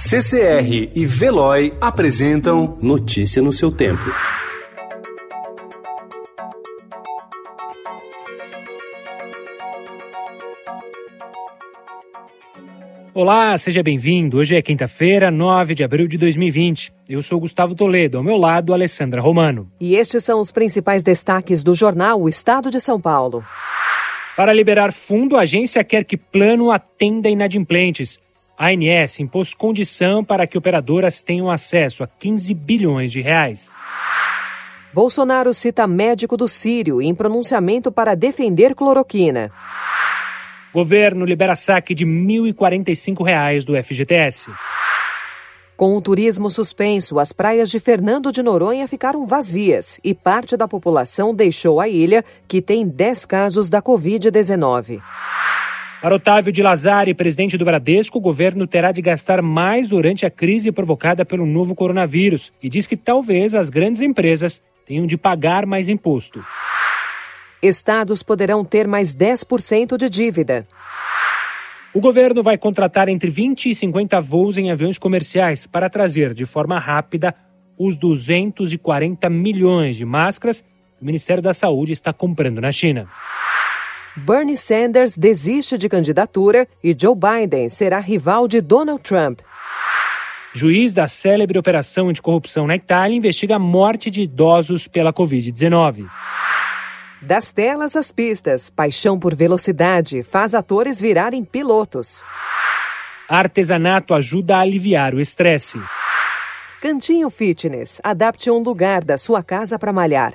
CCR e Veloy apresentam Notícia no seu tempo. Olá, seja bem-vindo. Hoje é quinta-feira, 9 de abril de 2020. Eu sou Gustavo Toledo, ao meu lado, Alessandra Romano. E estes são os principais destaques do jornal O Estado de São Paulo. Para liberar fundo, a agência quer que plano atenda inadimplentes. A ANS impôs condição para que operadoras tenham acesso a 15 bilhões de reais. Bolsonaro cita médico do Sírio em pronunciamento para defender cloroquina. Governo libera saque de 1.045 reais do FGTS. Com o turismo suspenso, as praias de Fernando de Noronha ficaram vazias e parte da população deixou a ilha, que tem 10 casos da Covid-19. Para Otávio de Lazari, presidente do Bradesco, o governo terá de gastar mais durante a crise provocada pelo novo coronavírus e diz que talvez as grandes empresas tenham de pagar mais imposto. Estados poderão ter mais 10% de dívida. O governo vai contratar entre 20 e 50 voos em aviões comerciais para trazer de forma rápida os 240 milhões de máscaras que o Ministério da Saúde está comprando na China. Bernie Sanders desiste de candidatura e Joe Biden será rival de Donald Trump. Juiz da célebre operação anticorrupção na Itália investiga a morte de idosos pela Covid-19. Das telas às pistas, paixão por velocidade faz atores virarem pilotos. Artesanato ajuda a aliviar o estresse. Cantinho Fitness, adapte um lugar da sua casa para malhar.